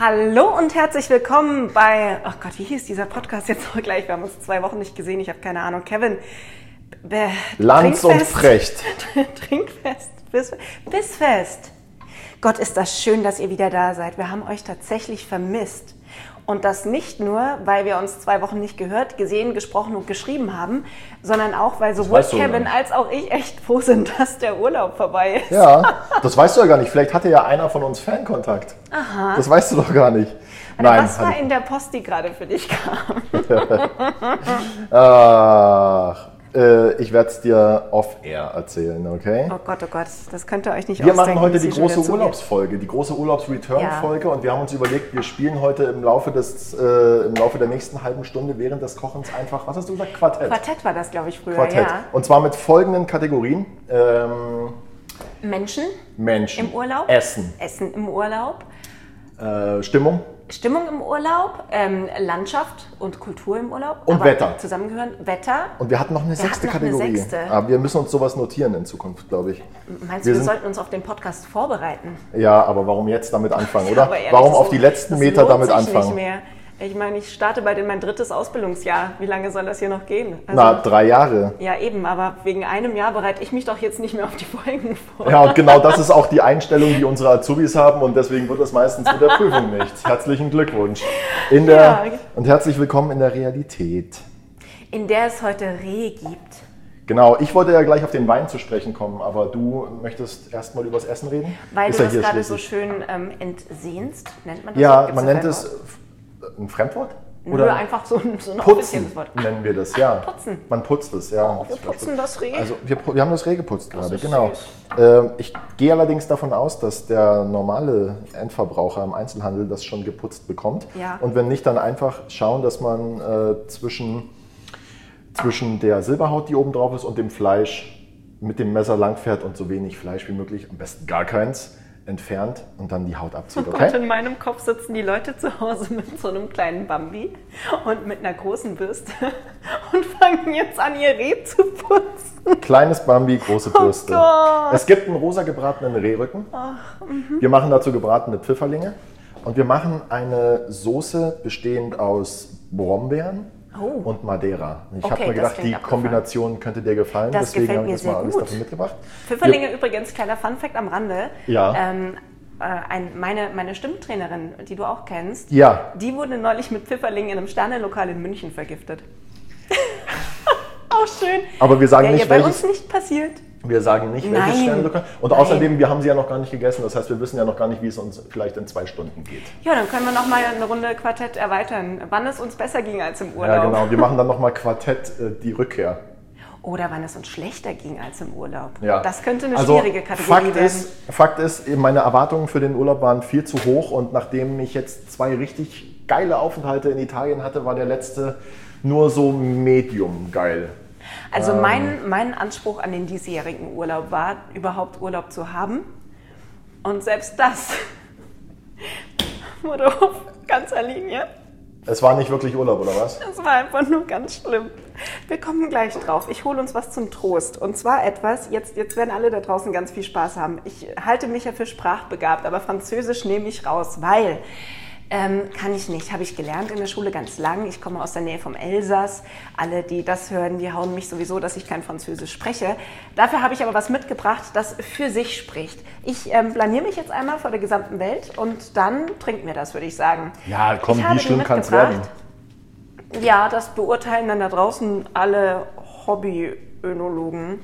Hallo und herzlich willkommen bei, ach Gott, wie hieß dieser Podcast jetzt noch gleich? Wir haben uns zwei Wochen nicht gesehen, ich habe keine Ahnung. Kevin, Be Lanz und Frecht. Trinkfest, Biss, Bissfest. Gott, ist das schön, dass ihr wieder da seid. Wir haben euch tatsächlich vermisst. Und das nicht nur, weil wir uns zwei Wochen nicht gehört, gesehen, gesprochen und geschrieben haben, sondern auch, weil sowohl Kevin als auch ich echt froh sind, dass der Urlaub vorbei ist. Ja, das weißt du ja gar nicht. Vielleicht hatte ja einer von uns Fankontakt. Aha. Das weißt du doch gar nicht. Nein, was war in der Post, die gerade für dich kam? Ach, äh, ich werde es dir off-air erzählen, okay? Oh Gott, oh Gott, das könnt ihr euch nicht Wir machen heute die große Urlaubsfolge, die große Urlaubs-Return-Folge ja. und wir haben uns überlegt, wir spielen heute im Laufe, des, äh, im Laufe der nächsten halben Stunde während des Kochens einfach, was hast du gesagt, Quartett? Quartett war das, glaube ich, früher, Quartett. ja. Und zwar mit folgenden Kategorien. Ähm, Menschen. Menschen. Im Urlaub. Essen. Essen im Urlaub. Äh, Stimmung. Stimmung im Urlaub, ähm, Landschaft und Kultur im Urlaub. Und Wetter. Zusammengehören. Wetter. Und wir hatten noch eine wir sechste noch Kategorie. Eine sechste. Aber wir müssen uns sowas notieren in Zukunft, glaube ich. Meinst wir du, wir sollten uns auf den Podcast vorbereiten? Ja, aber warum jetzt damit anfangen, oder? Ehrlich, warum auf die letzten Meter damit anfangen? Nicht mehr. Ich meine, ich starte bald in mein drittes Ausbildungsjahr. Wie lange soll das hier noch gehen? Also, Na, drei Jahre. Ja, eben, aber wegen einem Jahr bereite ich mich doch jetzt nicht mehr auf die Folgen vor. Ja, und genau das ist auch die Einstellung, die unsere Azubis haben und deswegen wird das meistens mit der Prüfung nichts. Herzlichen Glückwunsch. In der, ja. Und herzlich willkommen in der Realität. In der es heute Rehe gibt. Genau, ich wollte ja gleich auf den Wein zu sprechen kommen, aber du möchtest erstmal über das Essen reden? Weil ist du das gerade so schön ähm, entsehnst, nennt man das? Ja, so? man nennt es ein Fremdwort? Oder Nö, einfach so ein, so ein putzen Wort. nennen wir das, ja. Putzen. Man putzt es, ja. Oh, wir putzen das Reh. Also wir, wir haben das Reh geputzt gerade, genau. Ähm, ich gehe allerdings davon aus, dass der normale Endverbraucher im Einzelhandel das schon geputzt bekommt. Ja. Und wenn nicht, dann einfach schauen, dass man äh, zwischen, zwischen der Silberhaut, die oben drauf ist, und dem Fleisch mit dem Messer langfährt und so wenig Fleisch wie möglich, am besten gar keins, entfernt und dann die Haut abzieht. Okay? Und in meinem Kopf sitzen die Leute zu Hause mit so einem kleinen Bambi und mit einer großen Bürste und fangen jetzt an, ihr Reh zu putzen. Kleines Bambi, große oh Bürste. Oh es gibt einen rosa gebratenen Rehrücken. Ach, mhm. wir machen dazu gebratene Pfifferlinge und wir machen eine Soße bestehend aus Brombeeren, Oh. und Madeira. Ich okay, habe mir gedacht, die Kombination könnte dir gefallen, das deswegen habe ich das mal alles davon mitgebracht. Pfifferlinge Wir, übrigens, kleiner Funfact am Rande. Ja. Ähm, äh, ein, meine, meine Stimmtrainerin, die du auch kennst, ja. die wurde neulich mit Pfifferlingen in einem Sternenlokal in München vergiftet. auch schön. Aber wir sagen Wäre nicht, bei welches, uns nicht passiert. Wir sagen nicht, welches Nein. Sternenlokal. Und Nein. außerdem, wir haben sie ja noch gar nicht gegessen. Das heißt, wir wissen ja noch gar nicht, wie es uns vielleicht in zwei Stunden geht. Ja, dann können wir noch mal eine Runde Quartett erweitern. Wann es uns besser ging als im Urlaub. Ja, genau. Wir machen dann noch mal Quartett äh, die Rückkehr. Oder wann es uns schlechter ging als im Urlaub. Ja. Das könnte eine also, schwierige Kategorie Fakt werden. Ist, Fakt ist, meine Erwartungen für den Urlaub waren viel zu hoch. Und nachdem ich jetzt zwei richtig geile Aufenthalte in Italien hatte, war der letzte nur so medium geil. Also ähm. mein, mein Anspruch an den diesjährigen Urlaub war, überhaupt Urlaub zu haben. Und selbst das wurde auf ganzer Linie. Es war nicht wirklich Urlaub, oder was? Es war einfach nur ganz schlimm. Wir kommen gleich drauf. Ich hole uns was zum Trost. Und zwar etwas, jetzt, jetzt werden alle da draußen ganz viel Spaß haben. Ich halte mich ja für sprachbegabt, aber Französisch nehme ich raus, weil ähm, kann ich nicht, habe ich gelernt in der Schule ganz lang. Ich komme aus der Nähe vom Elsass. Alle, die das hören, die hauen mich sowieso, dass ich kein Französisch spreche. Dafür habe ich aber was mitgebracht, das für sich spricht. Ich ähm, blamier mich jetzt einmal vor der gesamten Welt und dann trinkt mir das, würde ich sagen. Ja, komm, wie schlimm kann es werden? Ja, das beurteilen dann da draußen alle Hobby-Önologen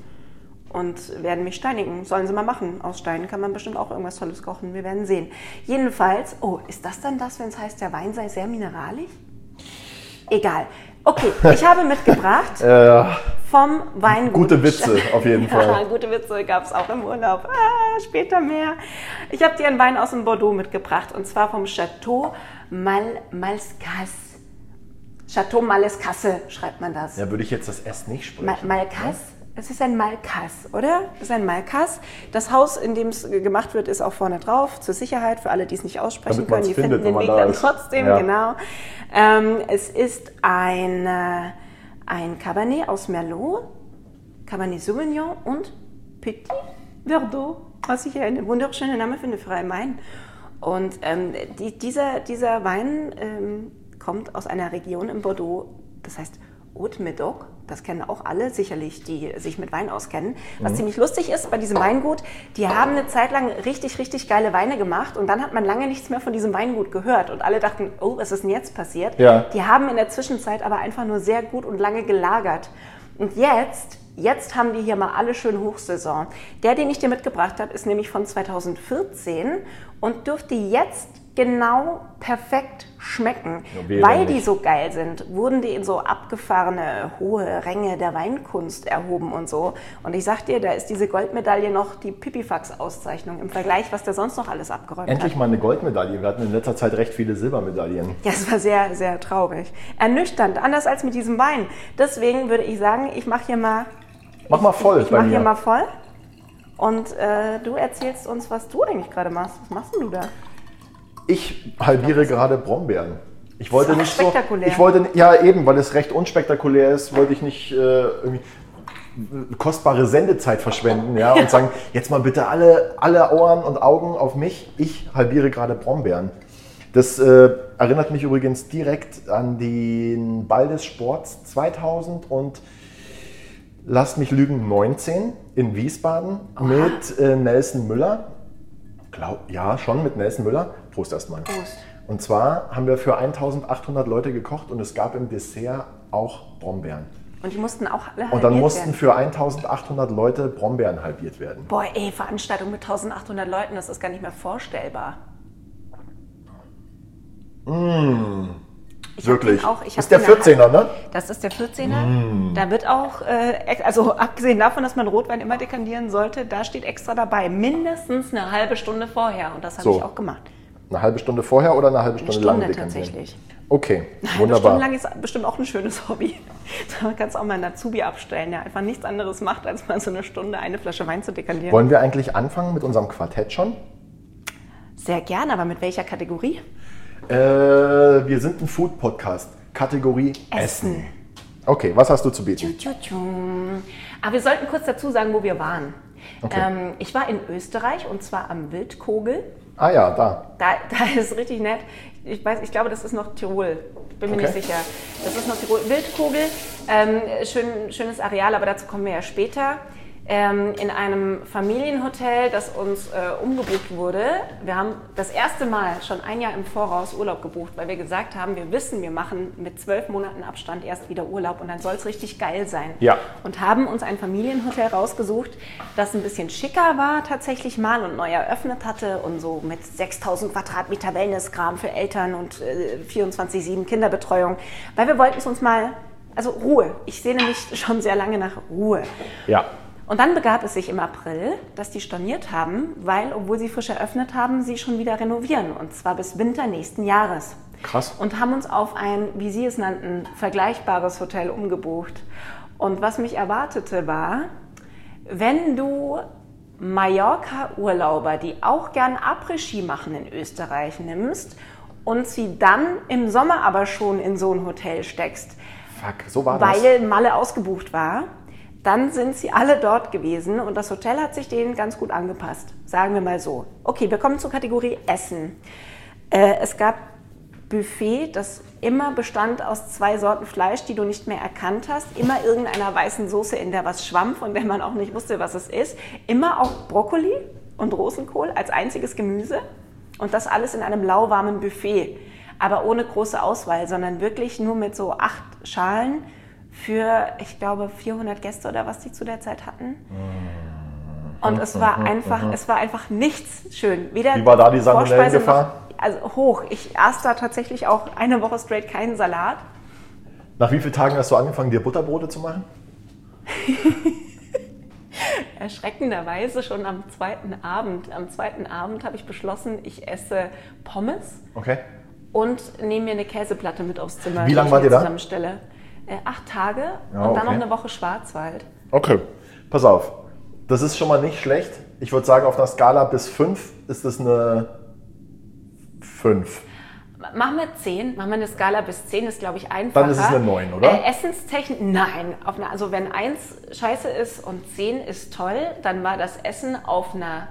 und werden mich steinigen. Sollen sie mal machen. Aus Steinen kann man bestimmt auch irgendwas Tolles kochen. Wir werden sehen. Jedenfalls, oh, ist das dann das, wenn es heißt, der Wein sei sehr mineralisch? Egal. Okay, ich habe mitgebracht Äh, vom Weingut. gute Witze auf jeden Ja, Fall. gute Witze gab es auch im Urlaub. Ah, später mehr. Ich habe dir einen Wein aus dem Bordeaux mitgebracht und zwar vom Chateau Mal Malscasse. Chateau Malescasse schreibt man das. Ja, würde ich jetzt das S nicht sprechen. Ma Malkas? Es ist ein Malkas, oder? Es ist ein Malkas. Das Haus, in dem es gemacht wird, ist auch vorne drauf, zur Sicherheit, für alle, die es nicht aussprechen Damit können. Die findet, finden den Weg dann trotzdem, Ja. genau. Ähm, es ist ein, äh, ein Cabernet aus Merlot, Cabernet Sauvignon und Petit Verdot, was ich hier einen wunderschönen Namen finde für einen Wein. Und ähm, die, dieser, dieser Wein ähm, kommt aus einer Region in Bordeaux, das heißt Haute-Médoc. Das kennen auch alle sicherlich, die sich mit Wein auskennen. Was ziemlich lustig ist bei diesem Weingut, die haben eine Zeit lang richtig, richtig geile Weine gemacht und dann hat man lange nichts mehr von diesem Weingut gehört und alle dachten, oh, was ist denn jetzt passiert? Ja. Die haben in der Zwischenzeit aber einfach nur sehr gut und lange gelagert. Und jetzt, jetzt haben die hier mal alle schön Hochsaison. Der, den ich dir mitgebracht habe, ist nämlich von 2014 und dürfte jetzt genau perfekt schmecken. Ja, Weil die so geil sind, wurden die in so abgefahrene hohe Ränge der Weinkunst erhoben und so. Und ich sag dir, da ist diese Goldmedaille noch die Pipifax-Auszeichnung im Vergleich, was der sonst noch alles abgeräumt Endlich hat. mal eine Goldmedaille. Wir hatten in letzter Zeit recht viele Silbermedaillen. Ja, es war sehr, sehr traurig. Ernüchternd, anders als mit diesem Wein. Deswegen würde ich sagen, ich mache hier mal, Mach mal voll ich bei mache hier mal voll. Und äh, du erzählst uns, was du eigentlich gerade machst. Was machst denn du da? Ich halbiere gerade Brombeeren. Ich wollte Ist auch nicht so. spektakulär. Ich wollte ja eben, weil es recht unspektakulär ist, wollte ich nicht äh, irgendwie kostbare Sendezeit verschwenden, ja, und sagen, jetzt mal bitte alle, alle Ohren und Augen auf mich. Ich halbiere gerade Brombeeren. Das äh, erinnert mich übrigens direkt an den Ball des Sports 2000 und lasst mich lügen 19 in Wiesbaden mit äh, Nelson Müller. Glaub, ja, schon mit Nelson Müller. Prost erstmal. Prost. Und zwar haben wir für 1800 Leute gekocht und es gab im Dessert auch Brombeeren. Und die mussten auch alle Und dann mussten werden. für 1800 Leute Brombeeren halbiert werden. Boah, ey, Veranstaltung mit 1800 Leuten, das ist gar nicht mehr vorstellbar. Ich hab Wirklich. Auch, ist der den 14er, ne? Das ist der 14er. Da wird auch, äh, also abgesehen davon, dass man Rotwein immer dekantieren sollte, da steht extra dabei, mindestens eine halbe Stunde vorher. Und das habe So. ich auch gemacht. Eine halbe Stunde vorher oder eine halbe Eine Stunde, lang Stunde dekantieren? tatsächlich. Okay, Eine wunderbar. Stunde lang ist bestimmt auch ein schönes Hobby. Da kannst du auch mal einen Azubi abstellen, der einfach nichts anderes macht, als mal so eine Stunde eine Flasche Wein zu dekantieren. Wollen wir eigentlich anfangen mit unserem Quartett schon? Sehr gerne, aber mit welcher Kategorie? Äh, wir sind ein Food-Podcast. Kategorie Essen. Okay, was hast du zu bieten? Tschu, tschu. Aber wir sollten kurz dazu sagen, wo wir waren. Okay. Ähm, ich war in Österreich und zwar am Wildkogel. Ah ja, da. Da, da ist richtig nett. Ich weiß, ich glaube, das ist noch Tirol. Bin mir Okay. nicht sicher. Das ist noch Tirol. Wildkogel, ähm, schön, schönes Areal, aber dazu kommen wir ja später. Ähm, in einem Familienhotel, das uns äh, umgebucht wurde. Wir haben das erste Mal schon ein Jahr im Voraus Urlaub gebucht, weil wir gesagt haben, wir wissen, wir machen mit zwölf Monaten Abstand erst wieder Urlaub und dann soll es richtig geil sein. Ja. Und haben uns ein Familienhotel rausgesucht, das ein bisschen schicker war tatsächlich mal und neu eröffnet hatte und so mit 6000 Quadratmeter Wellnesskram für Eltern und äh, 24-7 Kinderbetreuung, weil wir wollten es uns mal, also Ruhe. Ich sehne mich schon sehr lange nach Ruhe. Ja. Und dann begab es sich im April, dass die storniert haben, weil, obwohl sie frisch eröffnet haben, sie schon wieder renovieren. Und zwar bis Winter nächsten Jahres. Krass. Und haben uns auf ein, wie sie es nannten, vergleichbares Hotel umgebucht. Und was mich erwartete war, wenn du Mallorca-Urlauber, die auch gern Après-Ski machen in Österreich, nimmst und sie dann im Sommer aber schon in so ein Hotel steckst, Fuck, so war das. weil Malle ausgebucht war, dann sind sie alle dort gewesen und das Hotel hat sich denen ganz gut angepasst. Sagen wir mal so. Okay, wir kommen zur Kategorie Essen. Äh, es gab Buffet, das immer bestand aus zwei Sorten Fleisch, die du nicht mehr erkannt hast. Immer irgendeiner weißen Soße, in der was schwamm, von der man auch nicht wusste, was es ist. Immer auch Brokkoli und Rosenkohl als einziges Gemüse. Und das alles in einem lauwarmen Buffet. Aber ohne große Auswahl, sondern wirklich nur mit so acht Schalen für, ich glaube, 400 Gäste oder was die zu der Zeit hatten. Und es war einfach, es war einfach nichts schön. Weder Wie war da die Salmonellengefahr? Also hoch. Ich aß da tatsächlich auch eine Woche straight keinen Salat. Nach wie vielen Tagen hast du angefangen, dir Butterbrote zu machen? Erschreckenderweise schon am zweiten Abend. Am zweiten Abend habe ich beschlossen, ich esse Pommes Okay. und nehme mir eine Käseplatte mit aufs Zimmer. Wie die lang ich wart ihr da? Zusammenstelle. Äh, acht Tage Ja, und dann noch okay. eine Woche Schwarzwald. Okay. Pass auf. Das ist schon mal nicht schlecht. Ich würde sagen, auf einer Skala bis 5 ist es eine 5. Machen wir 10, machen wir eine Skala bis 10, ist glaube ich einfacher. Dann ist es eine 9, oder? Äh, Essenstechnik, nein. Auf einer, also wenn 1 scheiße ist und 10 ist toll, dann war das Essen auf einer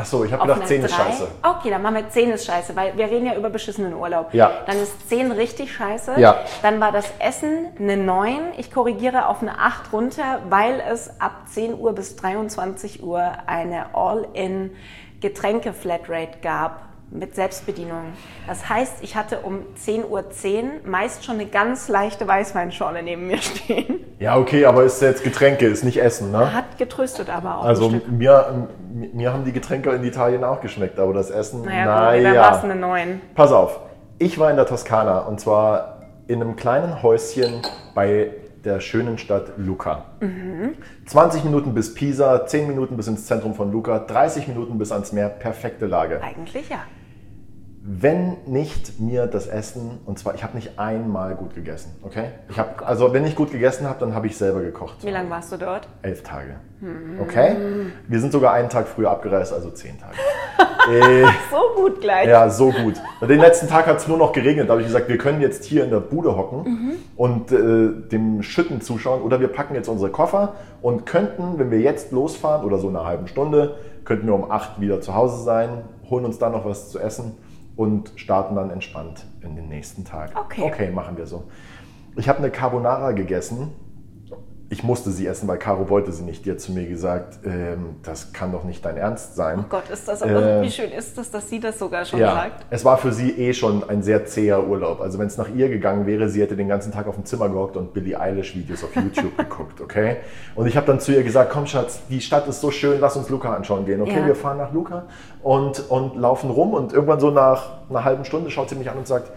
Achso, ich habe gedacht, einer 10 ist scheiße. Okay, dann machen wir 10 ist scheiße, weil wir reden ja über beschissenen Urlaub. Ja. Dann ist 10 richtig scheiße. Ja. Dann war das Essen eine 9. Ich korrigiere auf eine 8 runter, weil es ab 10 Uhr bis 23 Uhr eine All-in Getränke-Flatrate gab mit Selbstbedienung. Das heißt, ich hatte um 10.10 Uhr meist schon eine ganz leichte Weißweinschorle neben mir stehen. Ja, okay, aber ist jetzt Getränke, ist nicht Essen, ne? Hat getröstet aber auch Also mir, mir haben die Getränke in Italien auch geschmeckt, aber das Essen, Naja, gut, da war es eine 9. Pass auf, ich war in der Toskana und zwar in einem kleinen Häuschen bei der schönen Stadt Lucca. 20 Minuten bis Pisa, 10 Minuten bis ins Zentrum von Lucca, 30 Minuten bis ans Meer, perfekte Lage. Eigentlich ja. Wenn nicht mir das Essen, und zwar, ich habe nicht einmal gut gegessen, okay? Ich hab, also wenn ich gut gegessen habe, dann habe ich selber gekocht. Wie lange warst du dort? Elf Tage. Okay? Wir sind sogar einen Tag früher abgereist, also zehn Tage. äh, So gut gleich. ja, so gut. Den letzten Tag hat es nur noch geregnet. Da habe ich gesagt, wir können jetzt hier in der Bude hocken und äh, dem Schütten zuschauen oder wir packen jetzt unsere Koffer und könnten, wenn wir jetzt losfahren oder so in einer halben Stunde, könnten wir um acht wieder zu Hause sein, holen uns dann noch was zu essen und starten dann entspannt in den nächsten Tag. Okay. Okay, machen wir so. Ich habe eine Carbonara gegessen. Ich musste sie essen, weil Caro wollte sie nicht. Die hat zu mir gesagt, ähm, das kann doch nicht dein Ernst sein. Oh Gott, ist das aber, Äh, wie schön ist das, dass sie das sogar schon Ja, sagt? es war für sie eh schon ein sehr zäher Urlaub. Also wenn es nach ihr gegangen wäre, sie hätte den ganzen Tag auf dem Zimmer gehockt und Billie Eilish Videos auf YouTube geguckt, okay? Und ich habe dann zu ihr gesagt, komm Schatz, die Stadt ist so schön, lass uns Luca anschauen gehen, okay? Ja. Wir fahren nach Luca und, und laufen rum und irgendwann so nach einer halben Stunde schaut sie mich an und sagt,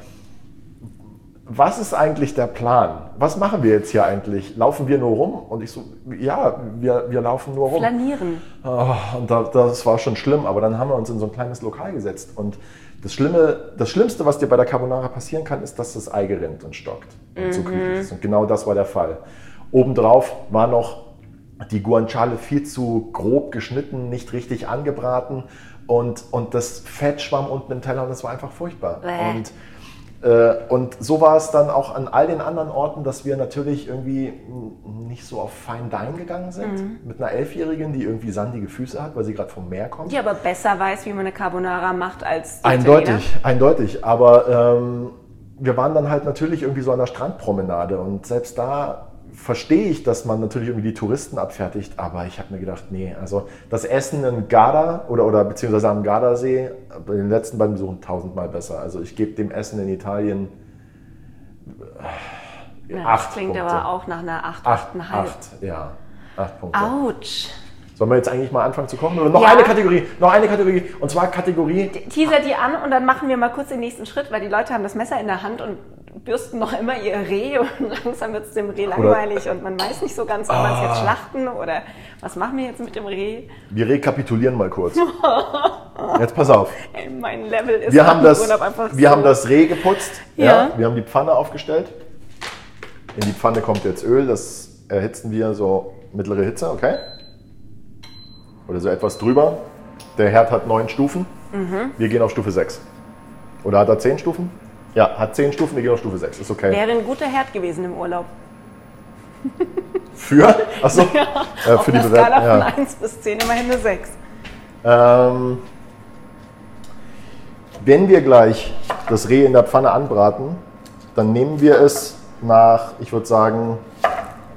was ist eigentlich der Plan? Was machen wir jetzt hier eigentlich? Laufen wir nur rum? Und ich so, ja, wir, wir laufen nur rum. Flanieren. Oh, und da, das war schon schlimm, aber dann haben wir uns in so ein kleines Lokal gesetzt. Und das, Schlimme, das Schlimmste, was dir bei der Carbonara passieren kann, ist, dass das Ei gerinnt und stockt und zu kühl ist. Und genau das war der Fall. Obendrauf war noch die Guanciale viel zu grob geschnitten, nicht richtig angebraten. Und, und das Fett schwamm unten im Teller und es war einfach furchtbar. Bäh. Und und so war es dann auch an all den anderen Orten, dass wir natürlich irgendwie nicht so auf Fine Dine gegangen sind. Mit einer Elfjährigen, die irgendwie sandige Füße hat, weil sie gerade vom Meer kommt. Die aber besser weiß, wie man eine Carbonara macht als die Eindeutig, eindeutig. Aber ähm, wir waren dann halt natürlich irgendwie so an der Strandpromenade und selbst da verstehe ich, dass man natürlich irgendwie die Touristen abfertigt, aber ich habe mir gedacht, nee, also das Essen in Garda oder, oder beziehungsweise am Gardasee bei den letzten beiden Besuchen tausendmal besser. Also ich gebe dem Essen in Italien äh, Ja, acht das klingt Punkte. aber auch nach einer 8, acht, 8,5. acht, ja, acht Punkte. Autsch. Sollen wir jetzt eigentlich mal anfangen zu kochen? Oder noch Ja. eine Kategorie, noch eine Kategorie und zwar Kategorie Teaser die an und dann machen wir mal kurz den nächsten Schritt, weil die Leute haben das Messer in der Hand und bürsten noch immer ihr Reh und langsam wird es dem Reh langweilig und man weiß nicht so ganz, ob man es Ah. jetzt schlachten oder was machen wir jetzt mit dem Reh. Wir rekapitulieren mal kurz. Jetzt pass auf. Ey, mein Level ist Wir haben das, Urlaub einfach wir so. haben das Reh geputzt. Ja. Wir haben die Pfanne aufgestellt. In die Pfanne kommt jetzt Öl. Das erhitzen wir so mittlere Hitze, okay? Oder so etwas drüber. Der Herd hat neun Stufen. Mhm. Wir gehen auf Stufe 6. Oder hat er zehn Stufen? Ja, hat zehn Stufen. Wir gehen auf Stufe 6. Ist okay. Wäre ein guter Herd gewesen im Urlaub. Für? Achso. Äh, Auf für die. Skala von Ja. 1 bis 10 immerhin eine 6. Ähm, wenn wir gleich das Reh in der Pfanne anbraten, dann nehmen wir es nach, ich würde sagen,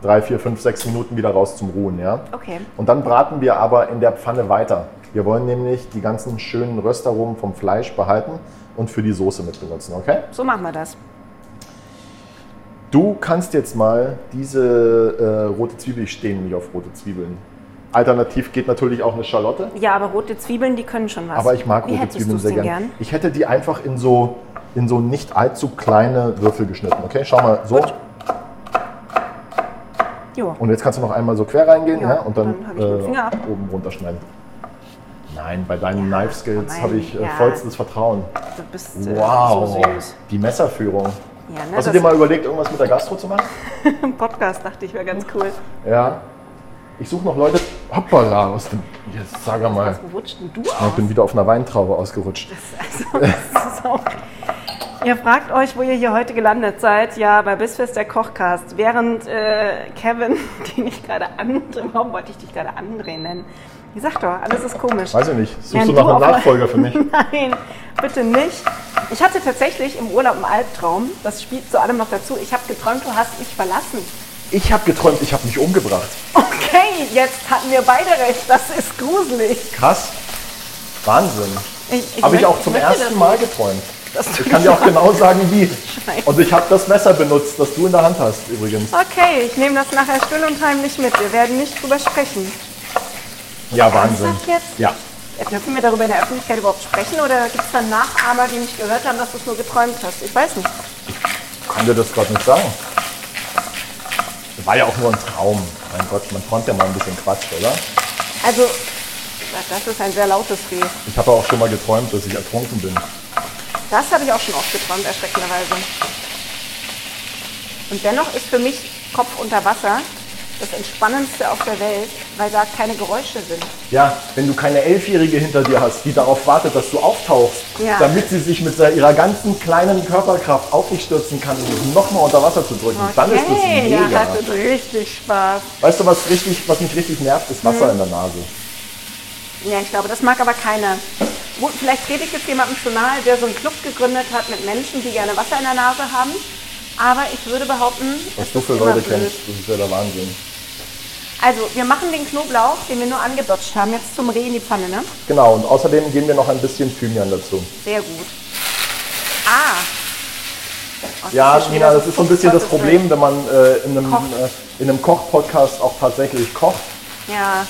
drei, vier, fünf, sechs Minuten wieder raus zum Ruhen. Ja? Okay. Und dann braten wir aber in der Pfanne weiter. Wir wollen nämlich die ganzen schönen Röstaromen vom Fleisch behalten und für die Soße mit benutzen, okay? So machen wir das. Du kannst jetzt mal diese äh, rote Zwiebel, ich stehe nämlich auf rote Zwiebeln. Alternativ geht natürlich auch eine Schalotte. Ja, aber rote Zwiebeln, die können schon was. Aber ich mag Wie rote Zwiebeln sehr denn gern. Ich hätte die einfach in so, in so nicht allzu kleine Würfel geschnitten. Okay, schau mal, so. Jo. Und jetzt kannst du noch einmal so quer reingehen Ja, ja, und dann, dann ab. oben runterschneiden. Nein, bei deinen Knife Skills nein, habe ich äh, ja. vollstes Vertrauen. Du bist äh, Wow, so süß. die Messerführung. Ja, ne, Hast du das- dir mal überlegt, irgendwas mit der Gastro zu machen? Im Podcast dachte ich, wäre ganz cool. Ja. Ich suche noch Leute. Hoppala, aus dem. Jetzt sag mal. Wo rutscht denn du Ich aus? bin wieder auf einer Weintraube ausgerutscht. Also, das ist auch ihr fragt euch, wo ihr hier heute gelandet seid. Ja, bei Bissfest der Kochcast. Während äh, Kevin, den ich gerade andrehe, warum wollte ich dich gerade andrehen nennen? Ich sag doch, alles ist komisch. Weiß ich nicht. Suchst Während du nach einem auf- Nachfolger für mich? Nein, bitte nicht. Ich hatte tatsächlich im Urlaub einen Albtraum. Das spielt zu allem noch dazu. Ich habe geträumt, du hast mich verlassen. Ich habe geträumt, ich habe mich umgebracht. Okay, jetzt hatten wir beide recht. Das ist gruselig. Krass. Wahnsinn. Habe ich auch zum ersten Mal geträumt. Ich kann dir auch genau sagen, wie. Scheiße. Und ich habe das Messer benutzt, das du in der Hand hast, übrigens. Okay, ich nehme das nachher still und heimlich mit. Wir werden nicht drüber sprechen. Ja, Wahnsinn. Ja. Dürfen wir darüber in der Öffentlichkeit überhaupt sprechen oder gibt es dann Nachahmer, die nicht gehört haben, dass du es nur geträumt hast? Ich weiß nicht. Kann dir das gerade nicht sagen. War ja auch nur ein Traum. Mein Gott, man träumt ja mal ein bisschen Quatsch, oder? Also, das ist ein sehr lautes Reh. Ich habe auch schon mal geträumt, dass ich ertrunken bin. Das habe ich auch schon oft geträumt, erschreckenderweise. Und dennoch ist für mich Kopf unter Wasser das Entspannendste auf der Welt, weil da keine Geräusche sind. Ja, wenn du keine Elfjährige hinter dir hast, die darauf wartet, dass du auftauchst, Ja. damit sie sich mit ihrer ganzen kleinen Körperkraft auf dich stürzen kann, um dich nochmal unter Wasser zu drücken, dann ist das Okay, mega. ja, hattet richtig Spaß. Weißt du, was, richtig, was mich richtig nervt, ist. Wasser in der Nase. Ja, ich glaube, das mag aber keiner. Vielleicht rede ich jetzt jemandem schon nahe, der so einen Club gegründet hat mit Menschen, die gerne Wasser in der Nase haben. Aber ich würde behaupten, Was du für Leute kennst, das ist ja der Wahnsinn. Also, wir machen den Knoblauch, den wir nur angedutscht haben, jetzt zum Reh in die Pfanne, ne? Genau, und außerdem geben wir noch ein bisschen Thymian dazu. Sehr gut. Ah. Oh, Ja, Nina, das ist so ein bisschen das Problem, wenn man äh, in einem, äh, in einem Koch-Podcast auch tatsächlich kocht. Ja.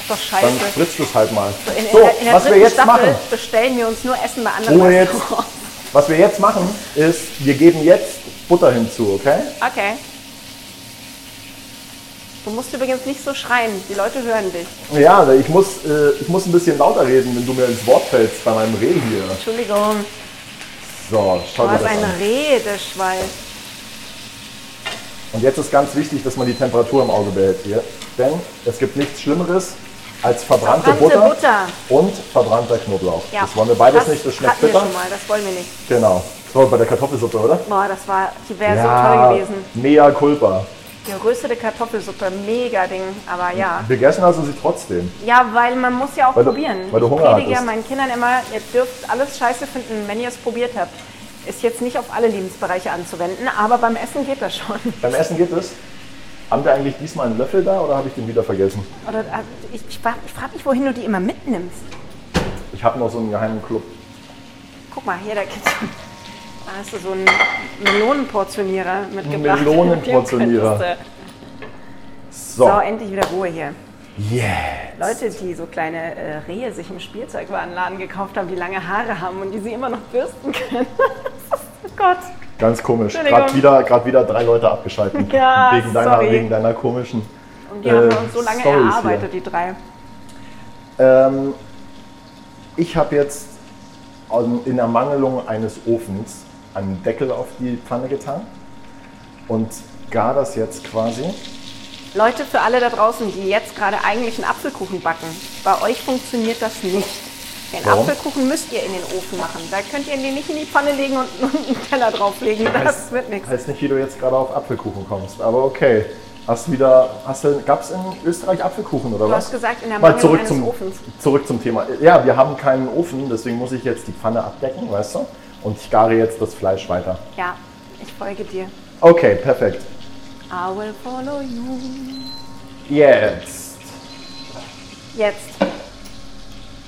Ist doch scheiße. dann spritzt es halt mal. in, in, So, der, in der was wir jetzt Staffel machen, bestellen wir uns nur Essen bei anderen Ruhe jetzt. Was wir jetzt machen, ist, wir geben jetzt Butter hinzu, okay? Okay. Du musst übrigens nicht so schreien, die Leute hören dich. Ja, ich muss, äh, ich muss ein bisschen lauter reden, wenn du mir ins Wort fällst bei meinem Reh hier. Entschuldigung, So, schau du dir hast das ein an. Redeschwall. Und jetzt ist ganz wichtig, dass man die Temperatur im Auge behält hier. Denn es gibt nichts Schlimmeres als verbrannte, Verbrannte Butter, Butter. und verbrannter Knoblauch. Ja, Das wollen wir beides nicht, das schmeckt bitter. schon mal, das wollen wir nicht. Genau. So, bei der Kartoffelsuppe, oder? Boah, das war, die wäre so toll gewesen. mea culpa. Geröstete Kartoffelsuppe, mega Ding, aber ja. Gegessen hast du sie trotzdem. Ja, weil man muss ja auch Weil du- probieren. weil du ich Hunger predige ja meinen Kindern immer, ihr dürft alles scheiße finden, wenn ihr es probiert habt. Ist jetzt nicht auf alle Lebensbereiche anzuwenden, aber beim Essen geht das schon. Beim Essen geht es. Haben wir eigentlich diesmal einen Löffel da oder habe ich den wieder vergessen? Oder, äh, ich ich, frage frag mich, wohin du die immer mitnimmst. Ich habe noch so einen geheimen Club. Guck mal, hier, da gibt's da hast du so einen Melonenportionierer mitgebracht. Melonenportionierer. So. So, endlich wieder Ruhe hier. Yeah. Leute, die so kleine äh, Rehe sich im Spielzeugwarenladen gekauft haben, die lange Haare haben und die sie immer noch bürsten können. Gott. Ganz komisch. Gerade wieder, grad wieder drei Leute abgeschaltet. Ja, wegen, deiner, sorry. wegen deiner komischen. Und die haben Äh, wir uns so lange Storys erarbeitet, die drei. Ähm, ich habe jetzt in Ermangelung eines Ofens einen Deckel auf die Pfanne getan und gar das jetzt quasi. Leute, für alle da draußen, die jetzt gerade eigentlich einen Apfelkuchen backen, bei euch funktioniert das nicht. Den Warum? Apfelkuchen müsst ihr in den Ofen machen. Da könnt ihr den nicht in die Pfanne legen und und einen Teller drauflegen. Das wird nichts. Heißt nicht, wie du jetzt gerade auf Apfelkuchen kommst, aber okay. Hast du wieder, hast du, gab es in Österreich Apfelkuchen oder Du was? hast gesagt, in der Mal zurück zum, Ofens. zurück zum Thema. Ja, wir haben keinen Ofen, deswegen muss ich jetzt die Pfanne abdecken, weißt du? Und ich gare jetzt das Fleisch weiter. Ja, ich folge dir. Okay, perfekt. I will follow you. Jetzt. Jetzt.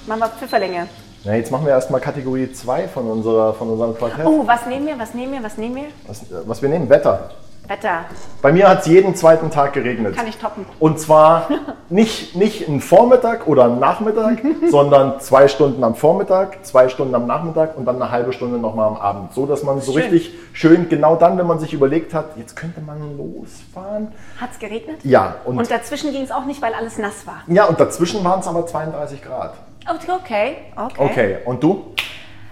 Machen wir Pfifferlinge. Na, jetzt machen wir erstmal Kategorie 2 von, unserer, von unserem Quartett. Oh, was nehmen wir? Was nehmen wir? Was nehmen wir? Was, was wir nehmen? Wetter. Wetter. Bei mir hat es jeden zweiten Tag geregnet. Kann ich toppen. Und zwar nicht, nicht einen Vormittag oder einen Nachmittag, sondern zwei Stunden am Vormittag, zwei Stunden am Nachmittag und dann eine halbe Stunde nochmal am Abend. So dass man so Schön. richtig schön, genau dann, wenn man sich überlegt hat, jetzt könnte man losfahren. Hat es geregnet? Ja, und, Und dazwischen ging es auch nicht, weil alles nass war. ja, und dazwischen waren es aber 32 Grad. Okay, okay. okay. Okay, und du?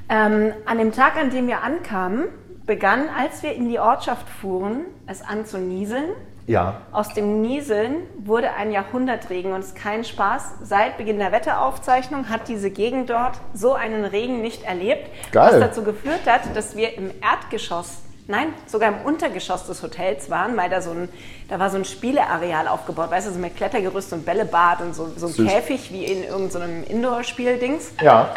Ähm, an dem Tag, an dem wir ankamen, begann, als wir in die Ortschaft fuhren, es an zu nieseln. Ja. Aus dem Nieseln wurde ein Jahrhundertregen und es ist kein Spaß. Seit Beginn der Wetteraufzeichnung hat diese Gegend dort so einen Regen nicht erlebt, Geil. was dazu geführt hat, dass wir im Erdgeschoss, nein, sogar im Untergeschoss des Hotels waren, weil da so ein, da war so ein Spieleareal aufgebaut, weißt du, so mit Klettergerüst und Bällebad und so, so ein Süß. Käfig wie in irgendeinem Indoor-Spiel-Dings. Ja.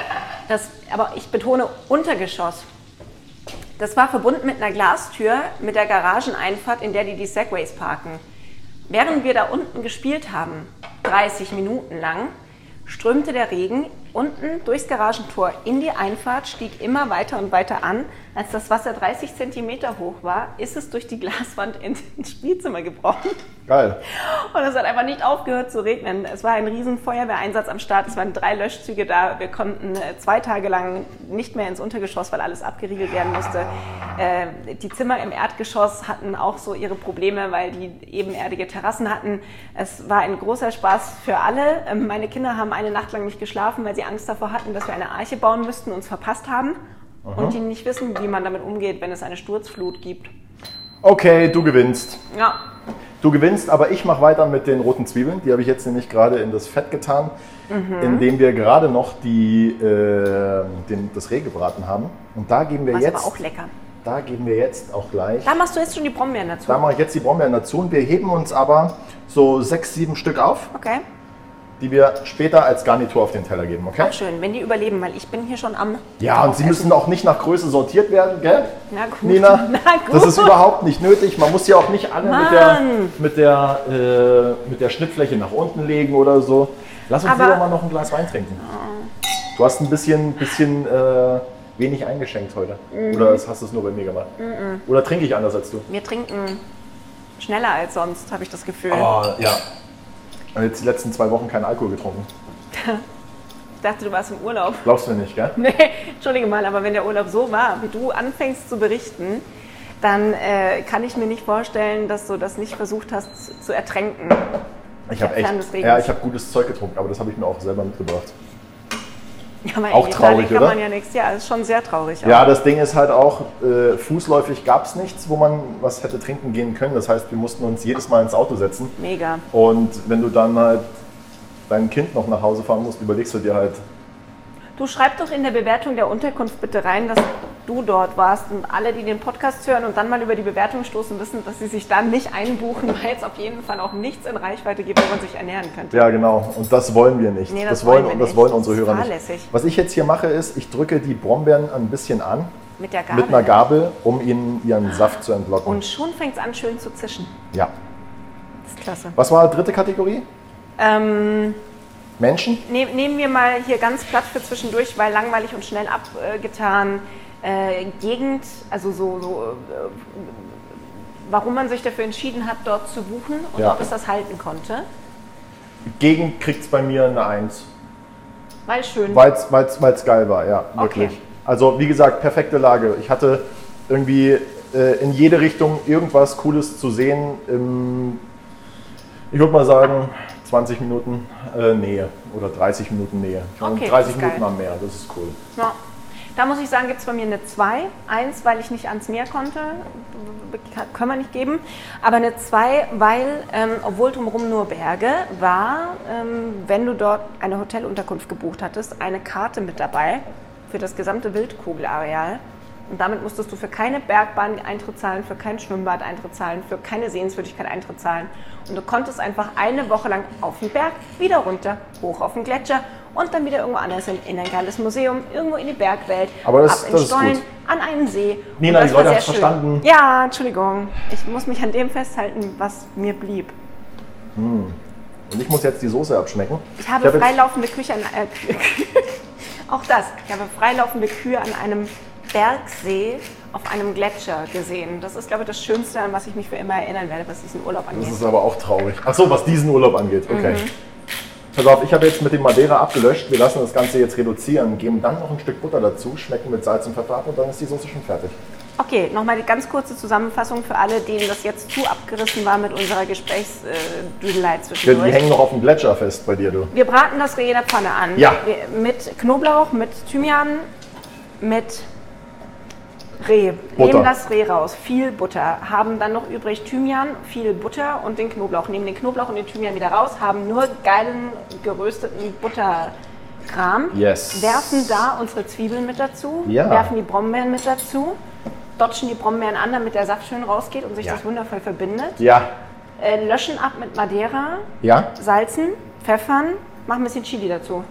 Das, aber ich betone Untergeschoss. Das war verbunden mit einer Glastür mit der Garageneinfahrt, in der die die Segways parken. Während wir da unten gespielt haben, 30 Minuten lang, strömte der Regen unten durchs Garagentor in die Einfahrt, stieg immer weiter und weiter an. Als das Wasser 30 Zentimeter hoch war, ist es durch die Glaswand ins Spielzimmer gebrochen. Geil. Und es hat einfach nicht aufgehört zu regnen. Es war ein riesen Feuerwehreinsatz am Start. Es waren drei Löschzüge da. Wir konnten äh, zwei Tage lang nicht mehr ins Untergeschoss, weil alles abgeriegelt werden musste. Äh, die Zimmer im Erdgeschoss hatten auch so ihre Probleme, weil die ebenerdige Terrassen hatten. Es war ein großer Spaß für alle. Ähm, Meine Kinder haben eine Nacht lang nicht geschlafen, weil sie Angst davor hatten, dass wir eine Arche bauen müssten und uns verpasst haben. Und die nicht wissen, wie man damit umgeht, wenn es eine Sturzflut gibt. Okay, du gewinnst. Ja, Du gewinnst, aber ich mache weiter mit den roten Zwiebeln. Die habe ich jetzt nämlich gerade in das Fett getan, Mhm. indem wir gerade noch die, äh, den, das Reh gebraten haben. Und da geben wir war jetzt, auch lecker. da geben wir jetzt auch gleich. Da machst du jetzt schon die Brombeeren dazu. Da mache ich jetzt die Brombeeren dazu und wir heben uns aber so sechs, sieben Stück auf, Okay. Die wir später als Garnitur auf den Teller geben, okay? Auch schön, wenn die überleben, weil ich bin hier schon am. Ja, und sie müssen auch nicht nach Größe sortiert werden, gell? Na gut. Nina, Na gut. das ist überhaupt nicht nötig. Man muss ja auch nicht alle mit der, mit, der, äh, mit der Schnittfläche nach unten legen oder so. Lass uns lieber mal noch ein Glas Wein trinken. Du hast ein bisschen, bisschen äh, wenig eingeschenkt heute. Mhm. Oder hast du es nur bei mir gemacht? Oder trinke ich anders als du? Wir trinken schneller als sonst, habe ich das Gefühl. Oh, ja. Ich habe jetzt die letzten zwei Wochen keinen Alkohol getrunken. Ich dachte, du warst im Urlaub. Glaubst du nicht, gell? Nee, entschuldige mal, aber wenn der Urlaub so war, wie du anfängst zu berichten, dann äh, kann ich mir nicht vorstellen, dass du das nicht versucht hast zu, ertränken. Ich habe echt, ja, ich habe gutes Zeug getrunken, aber das habe ich mir auch selber mitgebracht. Ja, aber Auch traurig, kann oder? man ja nichts. Ja, ist schon sehr traurig. auch. Ja, das Ding ist halt auch, äh, fußläufig gab es nichts, wo man was hätte trinken gehen können. Das heißt, wir mussten uns jedes Mal ins Auto setzen. Mega. Und wenn du dann halt dein Kind noch nach Hause fahren musst, überlegst du dir halt, Du schreib doch in der Bewertung der Unterkunft bitte rein, dass du dort warst und alle, die den Podcast hören und dann mal über die Bewertung stoßen, wissen, dass sie sich da nicht einbuchen, weil es auf jeden Fall auch nichts in Reichweite gibt, wo man sich ernähren könnte. ja genau, und das wollen wir nicht. Nee, das, das wollen, wir das nicht. wollen unsere Hörer nicht. fahrlässig. Was ich jetzt hier mache, ist, ich drücke die Brombeeren ein bisschen an Mit der Gabel. mit einer Gabel, um ihnen ihren Saft zu entlocken. Und schon fängt es an, schön zu zischen. ja. Das ist klasse. Was war die dritte Kategorie? Ähm, Menschen? ne, nehmen wir mal hier ganz platt für zwischendurch, weil langweilig und schnell abgetan. Äh, Gegend, also so, so äh, warum man sich dafür entschieden hat, dort zu buchen und Ja. ob es das halten konnte. Gegend kriegt es bei mir eine Eins. Weil schön. Weil es geil war, ja, wirklich. Okay. Also wie gesagt, perfekte Lage. Ich hatte irgendwie äh, in jede Richtung irgendwas Cooles zu sehen. Im, ich würde mal sagen, 20 Minuten äh, Nähe oder 30 Minuten Nähe. Okay, 30 das ist Minuten geil. am Meer, das ist cool. Ja. Da muss ich sagen, gibt es bei mir eine 2. Eins, weil ich nicht ans Meer konnte, können wir nicht geben. Aber eine 2, weil, ähm, obwohl drumherum nur Berge, war, ähm, wenn du dort eine Hotelunterkunft gebucht hattest, eine Karte mit dabei für das gesamte Wildkugelareal. Und damit musstest du für keine Bergbahn Eintritt zahlen, für kein Schwimmbad Eintritt zahlen, für keine Sehenswürdigkeit Eintritt zahlen. Und du konntest einfach eine Woche lang auf den Berg, wieder runter, hoch auf den Gletscher und dann wieder irgendwo anders hin, in ein geiles Museum, irgendwo in die Bergwelt, Aber das- ab in das ist Stollen, an einen See. Nina, die Leute haben's schön. verstanden. Ja, Entschuldigung. Ich muss mich an dem festhalten, was mir blieb. Und ich muss jetzt die Soße abschmecken. Ich habe jetzt- freilaufende Küche an äh, Kühe. Auch das. Ich habe freilaufende Kühe an einem Bergsee auf einem Gletscher gesehen. Das ist, glaube ich, das Schönste, an was ich mich für immer erinnern werde, was diesen Urlaub angeht. Das ist aber auch traurig. Ach so, was diesen Urlaub angeht. Okay. Pass auf, ich habe jetzt mit dem Madeira abgelöscht. Wir lassen das Ganze jetzt reduzieren, geben dann noch ein Stück Butter dazu, schmecken mit Salz und Pfeffer ab und dann ist die Soße schon fertig. Okay, nochmal die ganz kurze Zusammenfassung für alle, denen das jetzt zu abgerissen war mit unserer Gesprächsdüdelei Ja, die zwischendurch. hängen noch auf dem Gletscher fest bei dir, du. Wir braten das Reh in der Pfanne an. Ja. Mit Knoblauch, mit Thymian, mit Reh. Butter. Nehmen das Reh raus, viel Butter. Haben dann noch übrig Thymian, viel Butter und den Knoblauch. Nehmen den Knoblauch und den Thymian wieder raus, haben nur geilen gerösteten Butterkram. Yes. Werfen da unsere Zwiebeln mit dazu. Ja. Werfen die Brombeeren mit dazu. Dotschen die Brombeeren an, damit der Saft schön rausgeht und sich Ja. das wundervoll verbindet. Ja. Äh, löschen ab mit Madeira, Ja? salzen, pfeffern, mach ein bisschen Chili dazu.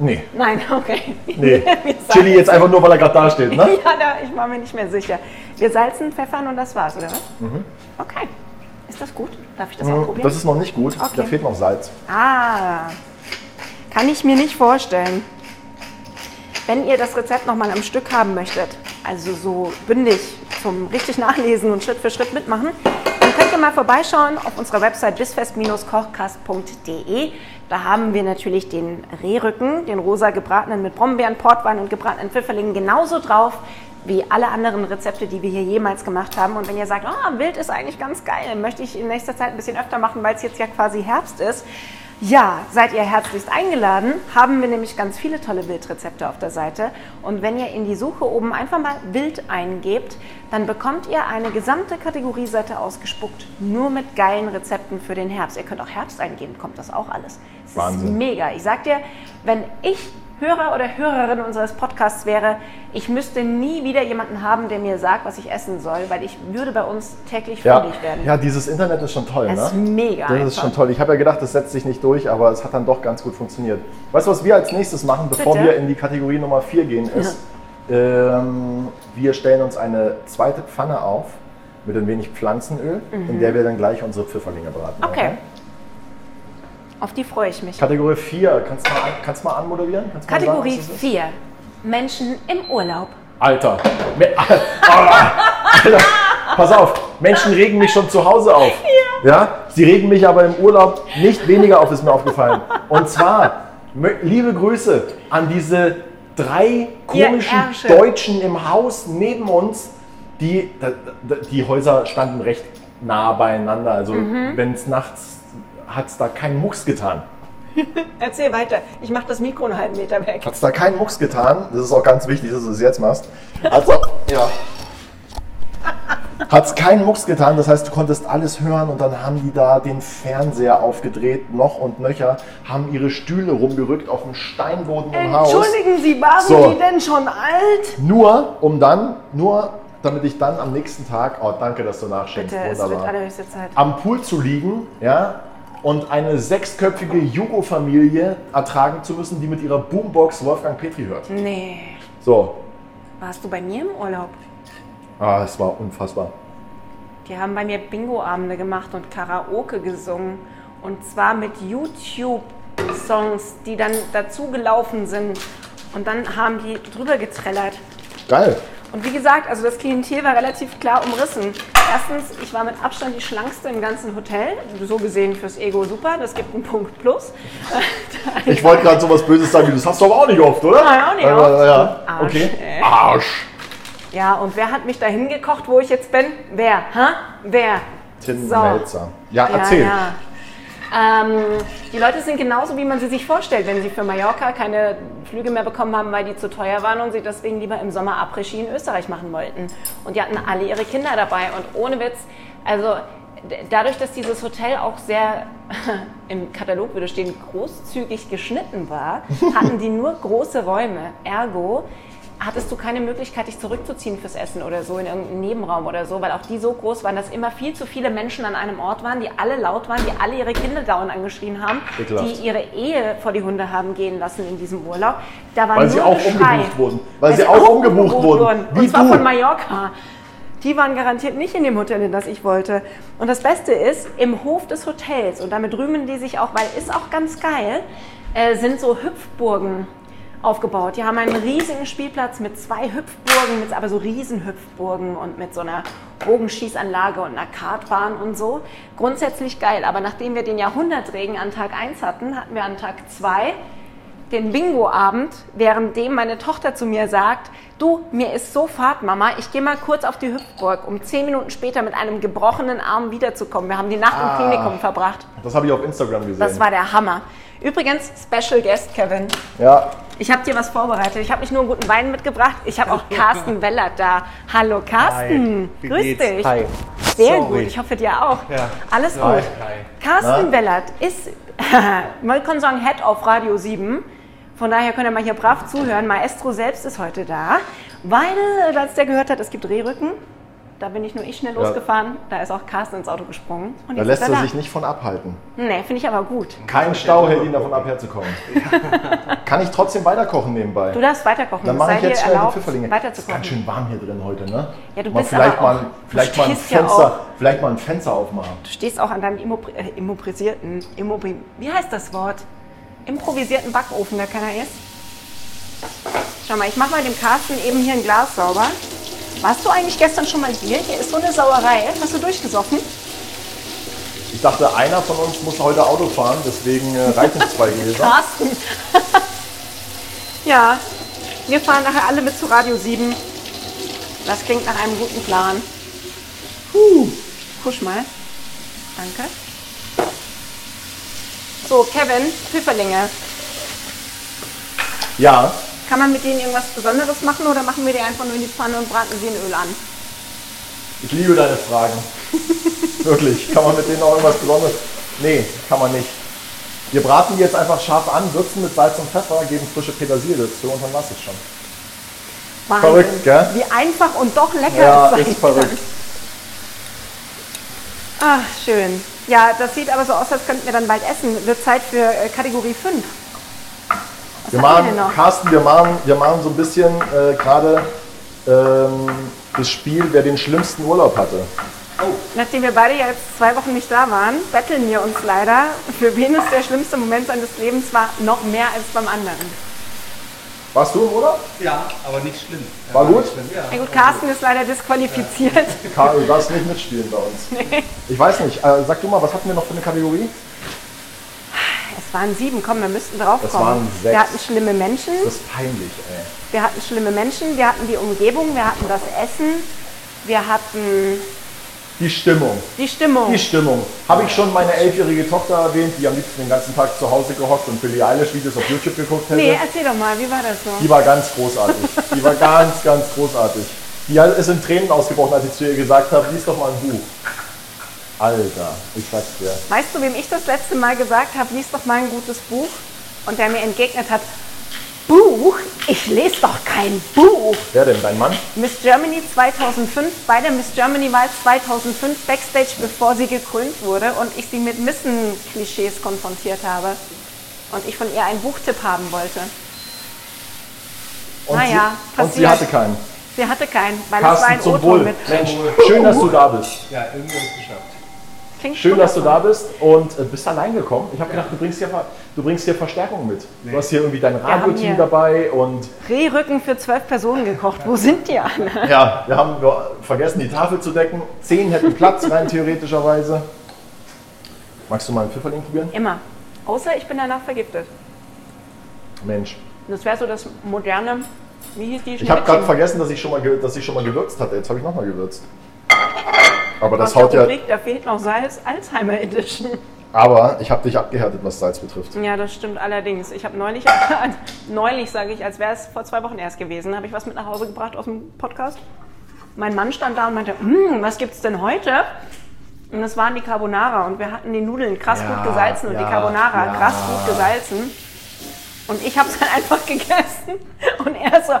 Nee. Nein, okay. Nee. Wir Chili jetzt einfach nur, weil er gerade da steht, ne? Ja, da, ich war mir nicht mehr sicher. Wir salzen, pfeffern und das war's, oder was? Okay. Ist das gut? Darf ich das auch probieren? Mhm. Das ist noch nicht gut. Okay. Da fehlt noch Salz. ah, kann ich mir nicht vorstellen. Wenn ihr das Rezept nochmal am Stück haben möchtet, also so bündig zum richtig nachlesen und Schritt für Schritt mitmachen, dann könnt ihr mal vorbeischauen auf unserer Website bisfest-kochkast.de. Da haben wir natürlich den Rehrücken, den rosa gebratenen mit Brombeeren, Portwein und gebratenen Pfifferlingen genauso drauf wie alle anderen Rezepte, die wir hier jemals gemacht haben. Und wenn ihr sagt, oh, Wild ist eigentlich ganz geil, möchte ich in nächster Zeit ein bisschen öfter machen, weil es jetzt ja quasi Herbst ist, ja, seid ihr herzlichst eingeladen. Haben wir nämlich ganz viele tolle Wildrezepte auf der Seite. Und wenn ihr in die Suche oben einfach mal Wild eingebt, dann bekommt ihr eine gesamte Kategorieseite ausgespuckt, nur mit geilen Rezepten für den Herbst. Ihr könnt auch Herbst eingeben, kommt das auch alles. Es ist Wahnsinn. mega. Ich sag dir, wenn ich Hörer oder Hörerin unseres Podcasts wäre, ich müsste nie wieder jemanden haben, der mir sagt, was ich essen soll, weil ich würde bei uns täglich Ja. fündig werden. ja, dieses Internet ist schon toll, Es ne? ist mega Das ist einfach. schon toll. Ich habe ja gedacht, das setzt sich nicht durch, aber es hat dann doch ganz gut funktioniert. Weißt du, was wir als nächstes machen, bevor Bitte? wir in die Kategorie Nummer 4 gehen, ist, ähm, wir stellen uns eine zweite Pfanne auf mit ein wenig Pflanzenöl, in der wir dann gleich unsere Pfifferlinge braten. Mhm. Okay. Auf die freue ich mich. Kategorie 4, kannst du mal, an- kannst mal anmoderieren? Kannst mal Kategorie sagen, was das ist? 4. Menschen im Urlaub. Alter. Alter. Pass auf, Menschen regen mich schon zu Hause auf. Ja. Sie regen mich aber im Urlaub nicht weniger auf, ist mir aufgefallen. Und zwar, liebe Grüße an diese drei komischen. Deutschen im Haus neben uns. Die, die Häuser standen recht nah beieinander. Also Mhm. wenn es nachts hat es da keinen Mucks getan. Erzähl weiter. Ich mache das Mikro einen halben Meter weg. Hat es da keinen Mucks getan, das ist auch ganz wichtig, dass du es jetzt machst. Also, ja. Hat es keinen Mucks getan, das heißt, du konntest alles hören und dann haben die da den Fernseher aufgedreht, noch und nöcher, haben ihre Stühle rumgerückt auf dem Steinboden im Haus. Entschuldigen Sie, waren So. Sie denn schon alt? Nur, um dann, nur damit ich dann am nächsten Tag, oh danke, dass du nachschenkst, Bitte, es wird wunderbar, allerhöchste Zeit. am Pool zu liegen, ja, und eine sechsköpfige Jugo-Familie ertragen zu müssen, die mit ihrer Boombox Wolfgang Petri hört. Nee. So, Warst du bei mir im Urlaub? ah, es war unfassbar. Die haben bei mir Bingo-Abende gemacht und Karaoke gesungen. Und zwar mit YouTube-Songs, die dann dazu gelaufen sind. Und dann haben die drüber getrellert. Geil. Und wie gesagt, also das Klientel war relativ klar umrissen. Erstens, ich war mit Abstand die schlankste im ganzen Hotel. So gesehen fürs Ego super, das gibt einen Punkt plus. Ich wollte gerade sowas Böses sagen, das hast du aber auch nicht oft, oder? Nein, auch nicht Äh, oft. Ja, Arsch, okay. ey. Arsch. Ja, und wer hat mich da hingekocht, wo ich jetzt bin? Wer? Hä? Wer? Tim So. Melzer. Ja, Ja, erzähl. ja. Ähm, die Leute sind genauso, wie man sie sich vorstellt, wenn sie für Mallorca keine Flüge mehr bekommen haben, weil die zu teuer waren und sie deswegen lieber im Sommer Après-Ski in Österreich machen wollten. Und die hatten alle ihre Kinder dabei. Und ohne Witz, also dadurch, dass dieses Hotel auch sehr, im Katalog würde stehen, großzügig geschnitten war, hatten die nur große Räume. Ergo hattest du keine Möglichkeit, dich zurückzuziehen fürs Essen oder so in irgendeinen Nebenraum oder so, weil auch die so groß waren, dass immer viel zu viele Menschen an einem Ort waren, die alle laut waren, die alle ihre Kinder dauernd angeschrien haben, Ekelhaft. die ihre Ehe vor die Hunde haben gehen lassen in diesem Urlaub. Da war Weil nur sie auch Geschrei. umgebucht wurden. Weil sie auch umgebucht wurden. Wie Und zwar du. von Mallorca. Die waren garantiert nicht in dem Hotel, in das ich wollte. Und das Beste ist, im Hof des Hotels, und damit rühmen die sich auch, weil ist auch ganz geil, äh, sind so Hüpfburgen. Aufgebaut. Die haben einen riesigen Spielplatz mit zwei Hüpfburgen, mit aber so Riesenhüpfburgen und mit so einer Bogenschießanlage und einer Kartbahn und so. Grundsätzlich geil, aber nachdem wir den Jahrhundertregen an Tag 1 hatten, hatten wir an Tag 2 den Bingo-Abend, währenddem meine Tochter zu mir sagt, du, mir ist so fad, Mama, ich gehe mal kurz auf die Hüpfburg, um zehn Minuten später mit einem gebrochenen Arm wiederzukommen. Wir haben die Nacht Ah. im Klinikum verbracht. Das habe ich auf Instagram gesehen. Das war der Hammer. Übrigens, Special Guest, Kevin. ja, Ich habe dir was vorbereitet. Ich habe nicht nur einen guten Wein mitgebracht, ich habe auch Carsten Wellert da. Hallo Carsten, Hi, grüß geht's? dich. Hi. Sehr Sorry. gut, ich hoffe dir auch. Ja. Alles gut. Hi. Carsten Na? Wellert ist, man kann sagen, Head auf Radio 7. Von daher könnt ihr mal hier brav zuhören. Maestro selbst ist heute da, weil, äh, als der gehört hat, es gibt Rehrücken. Da bin nicht nur ich schnell Ja. losgefahren, da ist auch Carsten ins Auto gesprungen. Da lässt er da. sich nicht von abhalten. Nee, finde ich aber gut. Kein Stau hält ihn davon ab, herzukommen. Kann ich trotzdem weiterkochen nebenbei? Du darfst weiterkochen. Dann mache ich jetzt schnell die Pfifferlinge. Ist ganz schön warm hier drin heute, ne? Ja, du mal bist vielleicht aber mal, auch- vielleicht du mal ein ja Fenster, auch- vielleicht mal ein Fenster aufmachen. Du stehst auch an deinem Immopri äh, immopri wie heißt das Wort? Improvisierten Backofen, der keiner ist. Schau mal, ich mache mal dem Carsten eben hier ein Glas sauber. Warst du eigentlich gestern schon mal hier? Hier ist so eine Sauerei. Hast du durchgesoffen? Ich dachte, einer von uns muss heute Auto fahren, deswegen äh, reichen zwei Gläser. Carsten! ja, wir fahren nachher alle mit zu Radio 7. Das klingt nach einem guten Plan. Puh, kusch mal. Danke. So, Kevin, Pfifferlinge. Ja, Kann man mit denen irgendwas Besonderes machen oder machen wir die einfach nur in die Pfanne und braten sie in Öl an? ich liebe deine Fragen. Wirklich. Kann man mit denen auch irgendwas Besonderes? Nee, kann man nicht. Wir braten die jetzt einfach scharf an, würzen mit Salz und Pfeffer, geben frische Petersilie dazu und dann lass es schon. Wahnsinn. Verrückt, gell? Wie einfach und doch lecker Ja, es sein ist verrückt. kann. Ach, schön. Ja, das sieht aber so aus, als könnten wir dann bald essen. Wird Zeit für äh, Kategorie 5. Was Wir machen, noch? Carsten, wir machen, wir machen so ein bisschen äh, gerade ähm, das Spiel, wer den schlimmsten Urlaub hatte. Nachdem wir beide ja jetzt zwei Wochen nicht da waren, betteln wir uns leider, für wen es der schlimmste Moment seines Lebens war, noch mehr als beim anderen. Warst du im Urlaub? Ja, aber nicht schlimm. Ja, War gut? schlimm, Ja. Na gut, Carsten ist leider disqualifiziert. Karl, du darfst nicht mitspielen bei uns. Ich weiß nicht. Äh, sag du mal, was hatten wir noch für eine Kategorie? Es waren sieben, komm, wir müssten drauf Es kommen. waren sechs. Wir hatten schlimme Menschen, Das ist peinlich, ey. wir hatten schlimme Menschen, wir hatten die Umgebung, wir hatten das Essen, wir hatten Die Stimmung. die Stimmung. Die Stimmung. Habe ich schon meine elfjährige Tochter erwähnt, die am liebsten den ganzen Tag zu Hause gehockt und Billie Eilish Videos auf YouTube geguckt hätte? Nee, erzähl doch mal, wie war das so? Die war ganz großartig. Die war ganz, ganz großartig. Die ist in Tränen ausgebrochen, als ich zu ihr gesagt habe, lies doch mal ein Buch. Alter, ich sag's dir. Weißt du, wem ich das letzte Mal gesagt habe, lies doch mal ein gutes Buch? Und der mir entgegnet hat, Buch? Ich lese doch kein Buch. Wer denn, dein Mann? Miss Germany 2005, bei der Miss Germany Wahl 2005 Backstage, bevor sie gekrönt wurde und ich sie mit Missen-Klischees konfrontiert habe. Und ich von ihr einen Buchtipp haben wollte. Und, Naja, sie, und sie passiert. hatte keinen. Sie hatte keinen, weil es war Carsten, ein zum Wohl. mit. Mensch, schön, dass du da bist. Ja, irgendwie ist es geschafft. Klingt Schön, dass du da bist und äh, bist allein gekommen. Ich habe gedacht, du bringst, hier, Ver- du bringst hier Verstärkung mit. Du hast hier irgendwie dein Radioteam dabei und Rehrücken für zwölf Personen gekocht. Wo sind die alle? ja, wir haben vergessen, die Tafel zu decken. Zehn hätten Platz rein theoretischerweise. Magst du mal einen Pfifferling probieren? Immer. Außer ich bin danach vergiftet. Mensch. Das wäre so das moderne. Wie hieß die Ich habe gerade vergessen, dass ich, schon mal, dass ich schon mal gewürzt hatte. Jetzt habe ich nochmal gewürzt. Aber das haut ja. Da fehlt noch Salz, Alzheimer Edition. Aber ich habe dich abgehärtet, was Salz betrifft. Ja, das stimmt allerdings. Ich habe neulich, neulich sage ich, als wäre es vor zwei Wochen erst gewesen, habe ich was mit nach Hause gebracht aus dem Podcast. Mein Mann stand da und meinte, "Mm, was gibt's denn heute? Und das waren die Carbonara und wir hatten die Nudeln krass Ja, gut gesalzen und ja, die Carbonara ja. krass gut gesalzen. Und ich habe es dann einfach gegessen und er so,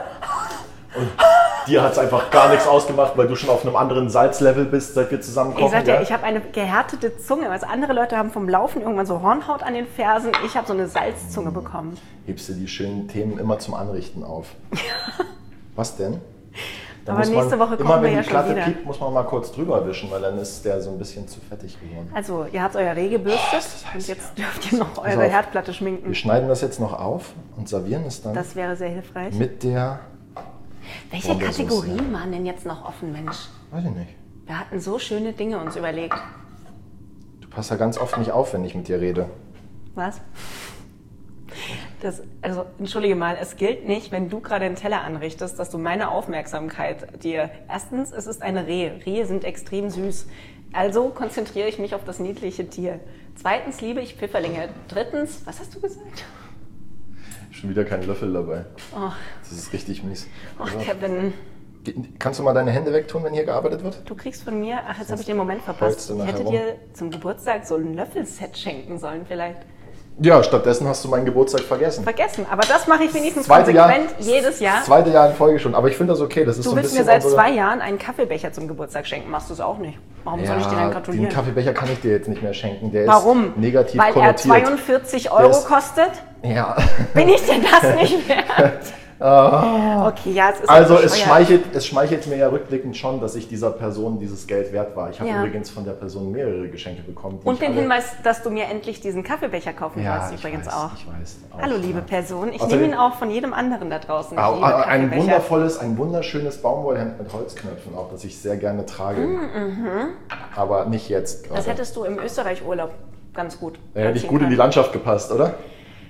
Dir hat es einfach gar nichts ausgemacht, weil du schon auf einem anderen Salzlevel bist, seit wir zusammen kochen. ich sagte, gell? ich habe eine gehärtete Zunge. Also andere Leute haben vom Laufen irgendwann so Hornhaut an den Fersen. Ich habe so eine Salzzunge bekommen. Hebst du die schönen Themen immer zum Anrichten auf. Was denn? Da Aber nächste man, Woche immer kochen wir wenn ja die schon Platte wieder. piept, muss man mal kurz drüber wischen, weil dann ist der so ein bisschen zu fettig geworden. Also, ihr habt euer Reh gebürstet und jetzt dürft ihr noch eure auf. Herdplatte schminken. Wir schneiden das jetzt noch auf und servieren es dann Das wäre sehr hilfreich. mit der, Welche Kategorien waren denn jetzt noch offen, Mensch? weiß ich nicht. Wir hatten so schöne Dinge uns überlegt. Du passt ja ganz oft nicht auf, wenn ich mit dir rede. Was? Das, also, entschuldige mal, es gilt nicht, wenn du gerade einen Teller anrichtest, dass du meine Aufmerksamkeit dir. Erstens, es ist eine Rehe. Rehe sind extrem süß. Also konzentriere ich mich auf das niedliche Tier. Zweitens liebe ich Pfifferlinge. Drittens, was hast du gesagt? Schon wieder kein Löffel dabei. Oh, Das ist richtig mies. oh Also, Kevin, kannst du mal deine Hände wegtun, wenn hier gearbeitet wird? du kriegst von mir, ach, jetzt habe ich den Moment verpasst. Ich hätte rum? dir zum Geburtstag so ein Löffelset schenken sollen vielleicht. Ja, stattdessen hast du meinen Geburtstag vergessen. Vergessen, aber das mache ich wenigstens Zweite Jahr, konsequent jedes Jahr. Das zweite Jahr in Folge schon. Aber ich finde das okay. Das ist Du so willst mir seit zwei Jahren einen Kaffeebecher zum Geburtstag schenken, machst du es auch nicht. Warum soll ich dir dann den gratulieren? Kaffeebecher kann ich dir jetzt nicht mehr schenken. Der Warum? ist negativ Weil er konnotiert. 42 Euro ist- kostet? Ja. Bin ich denn das nicht wert? Okay, ja, es ist Ah. Also auch es schmeichelt, es schmeichelt mir ja rückblickend schon, dass ich dieser Person dieses Geld wert war. Ich habe Ja. übrigens von der Person mehrere Geschenke bekommen. Und den Hinweis, dass du mir endlich diesen Kaffeebecher kaufen ja, sollst, übrigens weiß, auch. Ich weiß. Auch, Hallo, liebe ja. Person. Ich Außerdem- nehme ihn auch von jedem anderen da draußen. Ich Au- liebe au- ein wundervolles, ein wunderschönes Baumwollhemd mit Holzknöpfen, auch das ich sehr gerne trage. Aber nicht jetzt. Mhm. Das gerade. hättest du im Österreich-Urlaub ganz gut. Ja, hätte ich gut in die. Landschaft gepasst, oder?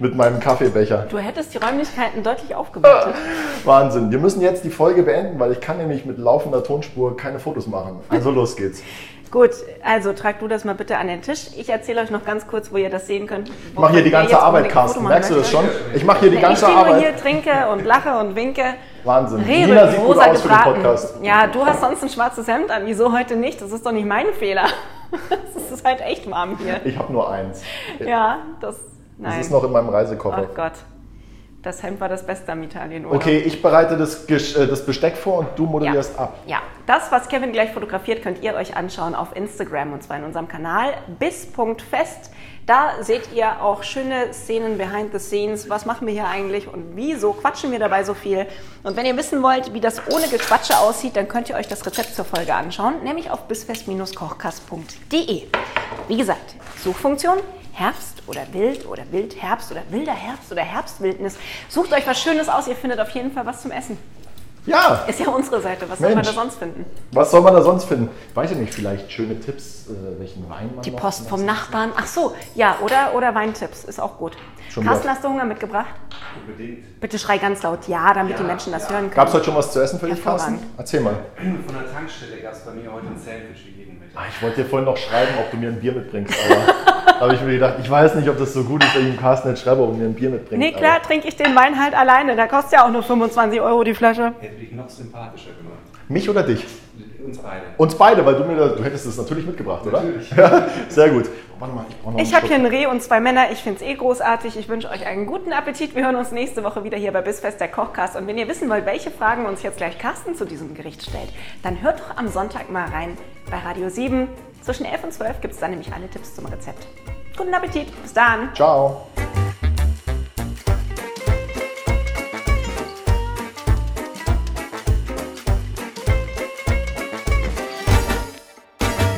Mit meinem Kaffeebecher. Du hättest die Räumlichkeiten deutlich aufgewertet. Wahnsinn. Wir müssen jetzt die Folge beenden, weil ich kann nämlich mit laufender Tonspur keine Fotos machen. Also los geht's. Gut, also trag du das mal bitte an den Tisch. Ich erzähle euch noch ganz kurz, wo ihr das sehen könnt. Ich mache hier die ganze Arbeit, Carsten. Merkst du das schon? Ich mache hier die ganze ich stehe nur Arbeit. hier, trinke und lache und winke. Wahnsinn. Rehre, Nina sieht gut rosa aus für den. Podcast. Ja, du hast sonst ein schwarzes Hemd an. Wieso heute nicht? Das ist doch nicht mein Fehler. Es ist halt echt warm hier. Ich habe nur eins. Ja, das. Das Nein. ist noch in meinem Reisekoffer. Ach Gott. Das Hemd war das Beste am Italienurlaub. Okay, ich bereite das, äh, das Besteck vor und du moderierst ab. Ja, das, was Kevin gleich fotografiert, könnt ihr euch anschauen auf Instagram und zwar in unserem Kanal bis.fest. Da seht ihr auch schöne Szenen behind the scenes. Was machen wir hier eigentlich und wieso quatschen wir dabei so viel? Und wenn ihr wissen wollt, wie das ohne Gequatsche aussieht, dann könnt ihr euch das Rezept zur Folge anschauen, nämlich auf bisfest-kochkast.de. Wie gesagt, Suchfunktion Herbst oder Wild oder Wildherbst oder wilder Herbst oder Herbstwildnis. Sucht euch was Schönes aus, ihr findet auf jeden Fall was zum Essen. Ja, Ist ja unsere Seite, was soll man Mensch. da sonst finden? was soll man da sonst finden? Weiß ich nicht, vielleicht schöne Tipps, äh, welchen Wein man Die Post vom Nachbarn. Ach so, ja, oder, oder Weintipps, ist auch gut. Schon Carsten, wieder. hast du Hunger mitgebracht? Unbedingt. Bitte schrei ganz laut Ja, damit die Menschen das hören können. Gab es heute schon was zu essen für dich, Carsten? Erzähl mal. Von der Tankstelle gab es bei mir heute ein Sandwich wie jeden Mittag. Ah, Ich wollte dir vorhin noch schreiben, ob du mir ein Bier mitbringst, aber da habe ich mir gedacht, ich weiß nicht, ob das so gut ist, wenn ich dem Carsten jetzt schreibe, ob er mir ein Bier mitbringt. Nee, klar, trinke ich den Wein halt alleine. Der kostet ja auch nur 25 Euro die Flasche. Hätte mich noch sympathischer gemacht. Mich oder dich? Uns beide. Uns beide, weil du mir du hättest es natürlich mitgebracht, oder? Natürlich. Ja, sehr gut. Oh, warte mal, ich brauche noch Ich einen habe hier Schluck. ein Reh und zwei Männer. Ich finde es eh großartig. Ich wünsche euch einen guten Appetit. Wir hören uns nächste Woche wieder hier bei Bissfest, der Kochcast. Und wenn ihr wissen wollt, welche Fragen uns jetzt gleich Carsten zu diesem Gericht stellt, dann hört doch am Sonntag mal rein bei Radio 7. Zwischen 11 und 12 gibt es dann nämlich alle Tipps zum Rezept. Guten Appetit. Bis dann. Ciao.